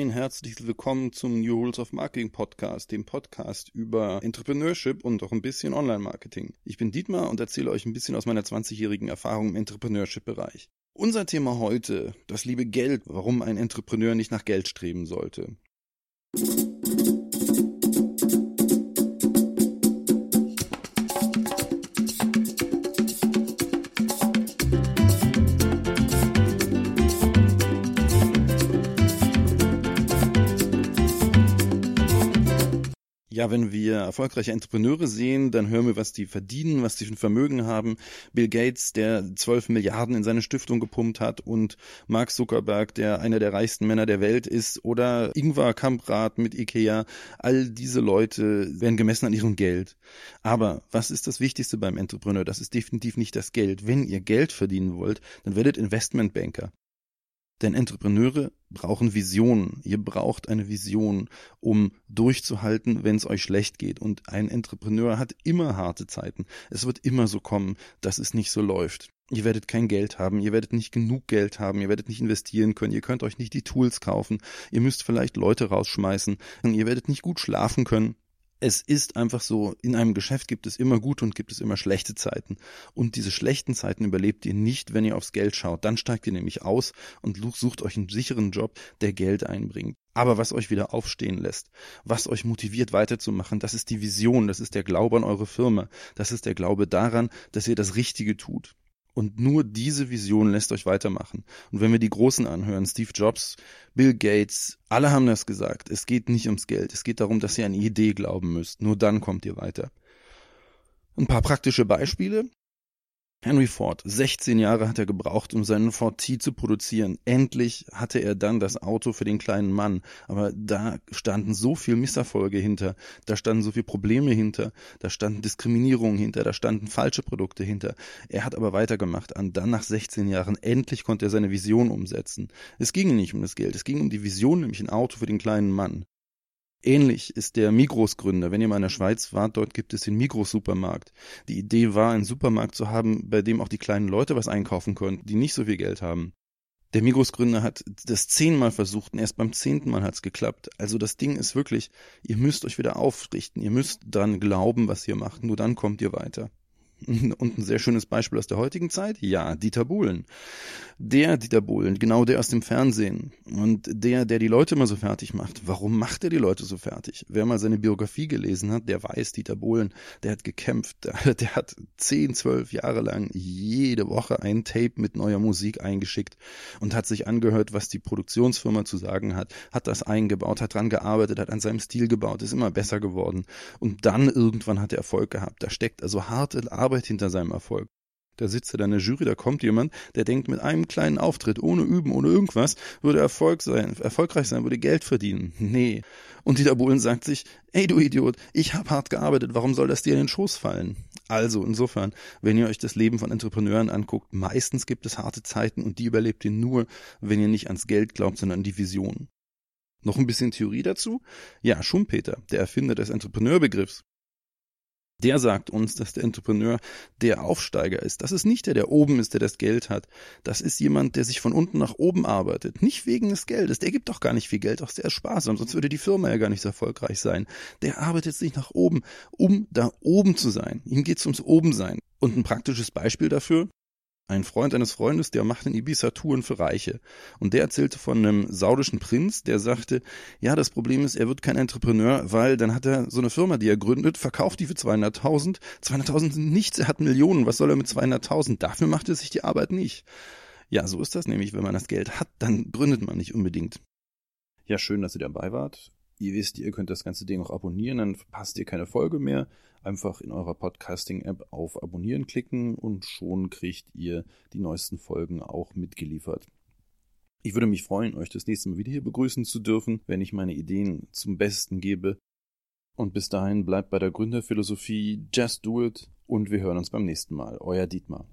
ein herzliches Willkommen zum New Rules of Marketing Podcast, dem Podcast über Entrepreneurship und auch ein bisschen Online-Marketing. Ich bin Dietmar und erzähle euch ein bisschen aus meiner 20-jährigen Erfahrung im Entrepreneurship-Bereich. Unser Thema heute, das liebe Geld, warum ein Entrepreneur nicht nach Geld streben sollte. Ja, wenn wir erfolgreiche Entrepreneure sehen, dann hören wir, was die verdienen, was die für ein Vermögen haben. Bill Gates, der 12 Milliarden in seine Stiftung gepumpt hat und Mark Zuckerberg, der einer der reichsten Männer der Welt ist oder Ingvar Kamprad mit Ikea. All diese Leute werden gemessen an ihrem Geld. Aber was ist das Wichtigste beim Entrepreneur? Das ist definitiv nicht das Geld. Wenn ihr Geld verdienen wollt, dann werdet Investmentbanker. Denn Entrepreneure brauchen Visionen. Ihr braucht eine Vision, um durchzuhalten, wenn es euch schlecht geht. Und ein Entrepreneur hat immer harte Zeiten. Es wird immer so kommen, dass es nicht so läuft. Ihr werdet kein Geld haben, ihr werdet nicht genug Geld haben, ihr werdet nicht investieren können, ihr könnt euch nicht die Tools kaufen, ihr müsst vielleicht Leute rausschmeißen, ihr werdet nicht gut schlafen können es ist einfach so, in einem Geschäft gibt es immer gute und gibt es immer schlechte Zeiten. Und diese schlechten Zeiten überlebt ihr nicht, wenn ihr aufs Geld schaut. Dann steigt ihr nämlich aus und sucht euch einen sicheren Job, der Geld einbringt. Aber was euch wieder aufstehen lässt, was euch motiviert weiterzumachen, das ist die Vision, das ist der Glaube an eure Firma, das ist der Glaube daran, dass ihr das Richtige tut. Und nur diese Vision lässt euch weitermachen. Und wenn wir die Großen anhören, Steve Jobs, Bill Gates, alle haben das gesagt. Es geht nicht ums Geld. Es geht darum, dass ihr an eine Idee glauben müsst. Nur dann kommt ihr weiter. Ein paar praktische Beispiele. Henry Ford, 16 Jahre hat er gebraucht, um seinen Ford T zu produzieren. Endlich hatte er dann das Auto für den kleinen Mann. Aber da standen so viel Misserfolge hinter, da standen so viele Probleme hinter, da standen Diskriminierungen hinter, da standen falsche Produkte hinter. Er hat aber weitergemacht. Und dann nach 16 Jahren endlich konnte er seine Vision umsetzen. Es ging nicht um das Geld, es ging um die Vision, nämlich ein Auto für den kleinen Mann. Ähnlich ist der Migros-Gründer. Wenn ihr mal in der Schweiz wart, dort gibt es den Migros-Supermarkt. Die Idee war, einen Supermarkt zu haben, bei dem auch die kleinen Leute was einkaufen konnten, die nicht so viel Geld haben. Der Migros-Gründer hat das zehnmal versucht und erst beim zehnten Mal hat's geklappt. Also das Ding ist wirklich, ihr müsst euch wieder aufrichten, ihr müsst dran glauben, was ihr macht, nur dann kommt ihr weiter. Und ein sehr schönes Beispiel aus der heutigen Zeit? Ja, Dieter Bohlen. Der Dieter Bohlen, genau der aus dem Fernsehen. Und der, der die Leute immer so fertig macht. Warum macht er die Leute so fertig? Wer mal seine Biografie gelesen hat, der weiß, Dieter Bohlen, der hat gekämpft. Der hat zehn, zwölf Jahre lang jede Woche ein Tape mit neuer Musik eingeschickt und hat sich angehört, was die Produktionsfirma zu sagen hat, hat das eingebaut, hat dran gearbeitet, hat an seinem Stil gebaut, ist immer besser geworden. Und dann irgendwann hat er Erfolg gehabt. Da steckt also harte Arbeit Arbeit hinter seinem Erfolg. Da sitzt er da in der Jury, da kommt jemand, der denkt, mit einem kleinen Auftritt, ohne Üben, ohne irgendwas, würde Erfolg sein, erfolgreich sein, würde Geld verdienen. Nee. Und Dieter Bohlen sagt sich, ey du Idiot, ich habe hart gearbeitet, warum soll das dir in den Schoß fallen? Also insofern, wenn ihr euch das Leben von Entrepreneuren anguckt, meistens gibt es harte Zeiten und die überlebt ihr nur, wenn ihr nicht ans Geld glaubt, sondern an die Vision. Noch ein bisschen Theorie dazu? Ja, Schumpeter, der Erfinder des Entrepreneurbegriffs, der sagt uns, dass der Entrepreneur der Aufsteiger ist. Das ist nicht der, der oben ist, der das Geld hat. Das ist jemand, der sich von unten nach oben arbeitet. Nicht wegen des Geldes. Der gibt doch gar nicht viel Geld der ist sparsam, sonst würde die Firma ja gar nicht so erfolgreich sein. Der arbeitet sich nach oben, um da oben zu sein. Ihm geht's ums Obensein. Und ein praktisches Beispiel dafür, ein Freund eines Freundes, der macht in Ibiza Touren für Reiche. Und der erzählte von einem saudischen Prinz, der sagte, ja, das Problem ist, er wird kein Entrepreneur, weil dann hat er so eine Firma, die er gründet, verkauft die für 200.000. 200.000 sind nichts, er hat Millionen. Was soll er mit 200.000? Dafür macht er sich die Arbeit nicht. Ja, so ist das nämlich. Wenn man das Geld hat, dann gründet man nicht unbedingt. Ja, schön, dass ihr dabei wart. Ihr wisst, ihr könnt das ganze Ding auch abonnieren, dann verpasst ihr keine Folge mehr. Einfach in eurer Podcasting-App auf Abonnieren klicken und schon kriegt ihr die neuesten Folgen auch mitgeliefert. Ich würde mich freuen, euch das nächste Mal wieder hier begrüßen zu dürfen, wenn ich meine Ideen zum Besten gebe. Und bis dahin bleibt bei der Gründerphilosophie Just Do It und wir hören uns beim nächsten Mal. Euer Dietmar.